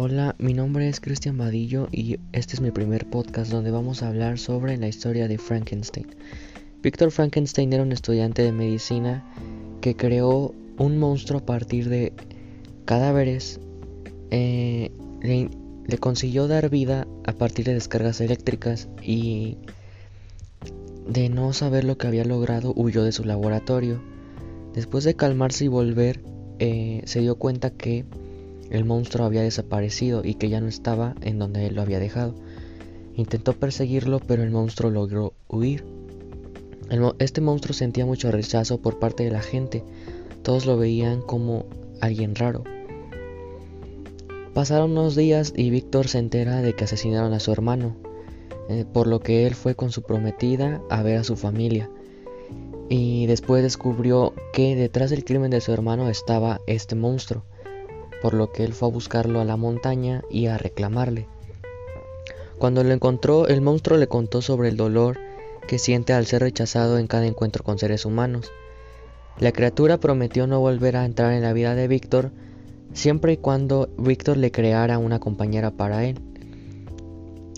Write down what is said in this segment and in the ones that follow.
Hola, mi nombre es Cristian Vadillo y este es mi primer podcast donde vamos a hablar sobre la historia de Frankenstein. Víctor Frankenstein era un estudiante de medicina que creó un monstruo a partir de cadáveres. Eh, le, consiguió dar vida a partir de descargas eléctricas y de no saber lo que había logrado huyó de su laboratorio. Después de calmarse y volver, eh, se dio cuenta que el monstruo había desaparecido y que ya no estaba en donde él lo había dejado. Intentó perseguirlo, pero el monstruo logró huir. este monstruo sentía mucho rechazo por parte de la gente. Todos lo veían como alguien raro. Pasaron unos días y Víctor se entera de que asesinaron a su hermano, eh, por lo que él fue con su prometida a ver a su familia. Y después descubrió que detrás del crimen de su hermano estaba este monstruo por lo que él fue a buscarlo a la montaña y a reclamarle. Cuando lo encontró, el monstruo le contó sobre el dolor que siente al ser rechazado en cada encuentro con seres humanos. La criatura prometió no volver a entrar en la vida de Víctor siempre y cuando Víctor le creara una compañera para él.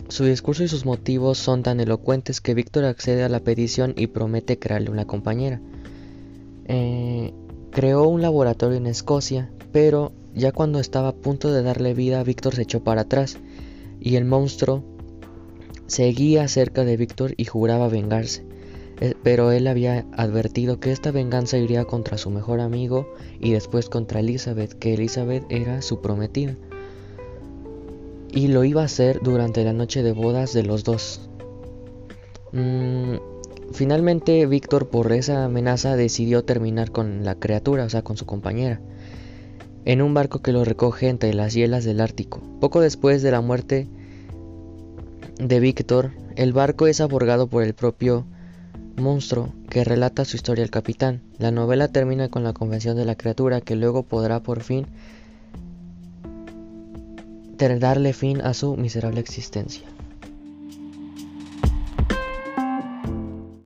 Su discurso y sus motivos son tan elocuentes que Víctor accede a la petición y promete crearle una compañera. Eh, creó un laboratorio en Escocia, pero ya cuando estaba a punto de darle vida, Víctor se echó para atrás y el monstruo seguía cerca de Víctor y juraba vengarse. Eh, pero él había advertido que esta venganza iría contra su mejor amigo y después contra Elizabeth, que Elizabeth era su prometida. Y lo iba a hacer durante la noche de bodas de los dos. Mm, finalmente Víctor por esa amenaza decidió terminar con la criatura, o sea, con su compañera en un barco que lo recoge entre las hielas del Ártico. Poco después de la muerte de Víctor, el barco es aborgado por el propio monstruo que relata su historia al capitán. La novela termina con la convención de la criatura que luego podrá por fin darle fin a su miserable existencia.